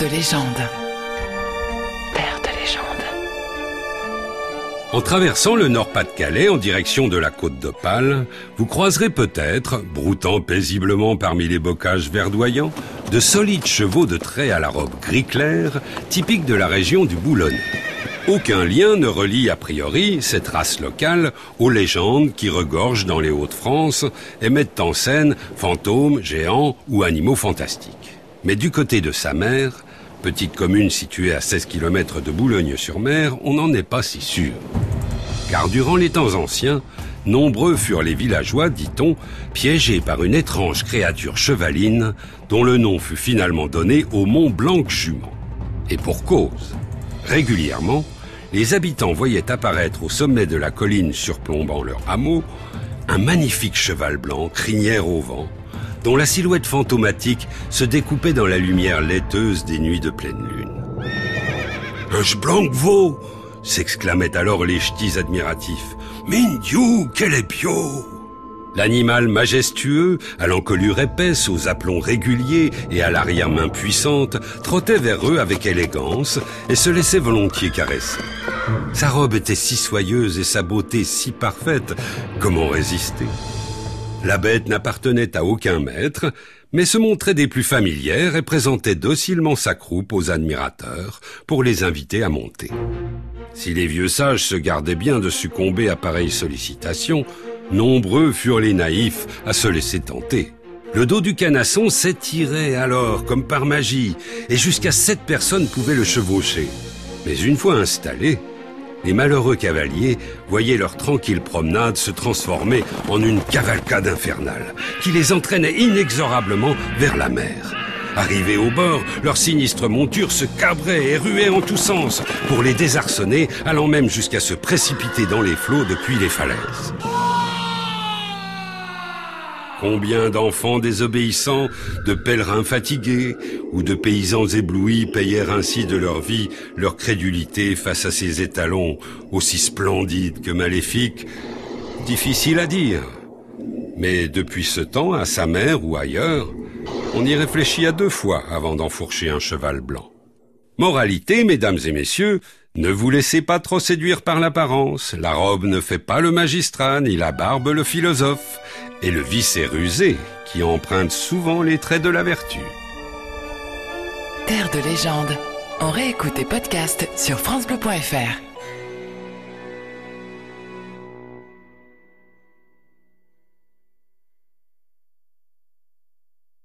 De légende. Terre de légende. En traversant le Nord-Pas-de-Calais en direction de la côte d'Opale, vous croiserez peut-être, broutant paisiblement parmi les bocages verdoyants, de solides chevaux de trait à la robe gris clair, typiques de la région du Boulonnais. Aucun lien ne relie a priori cette race locale aux légendes qui regorgent dans les Hauts-de-France et mettent en scène fantômes, géants ou animaux fantastiques. Mais du côté de sa mère, petite commune située à 16 km de Boulogne-sur-Mer, on n'en est pas si sûr. Car durant les temps anciens, nombreux furent les villageois, dit-on, piégés par une étrange créature chevaline dont le nom fut finalement donné au mont Blanc-Jument. Et pour cause. Régulièrement, les habitants voyaient apparaître au sommet de la colline surplombant leur hameau un magnifique cheval blanc, crinière au vent, dont la silhouette fantomatique se découpait dans la lumière laiteuse des nuits de pleine lune. Un blanc veau s'exclamaient alors les ch'tis admiratifs. Min Dieu, quel bio L'animal majestueux, à l'encolure épaisse, aux aplombs réguliers et à l'arrière-main puissante, trottait vers eux avec élégance et se laissait volontiers caresser. Sa robe était si soyeuse et sa beauté si parfaite, comment résister? La bête n'appartenait à aucun maître, mais se montrait des plus familières et présentait docilement sa croupe aux admirateurs pour les inviter à monter. Si les vieux sages se gardaient bien de succomber à pareilles sollicitations, Nombreux furent les naïfs à se laisser tenter. Le dos du canasson s'étirait alors comme par magie, et jusqu'à sept personnes pouvaient le chevaucher. Mais une fois installés, les malheureux cavaliers voyaient leur tranquille promenade se transformer en une cavalcade infernale, qui les entraînait inexorablement vers la mer. Arrivés au bord, leur sinistre monture se cabrait et ruait en tous sens pour les désarçonner, allant même jusqu'à se précipiter dans les flots depuis les falaises. Combien d'enfants désobéissants, de pèlerins fatigués ou de paysans éblouis payèrent ainsi de leur vie leur crédulité face à ces étalons aussi splendides que maléfiques Difficile à dire. Mais depuis ce temps, à sa mère ou ailleurs, on y réfléchit à deux fois avant d'enfourcher un cheval blanc. Moralité, mesdames et messieurs, ne vous laissez pas trop séduire par l'apparence. La robe ne fait pas le magistrat, ni la barbe le philosophe. Et le vice est rusé, qui emprunte souvent les traits de la vertu. Terre de légende. On réécoute tes podcasts sur FranceBleu.fr.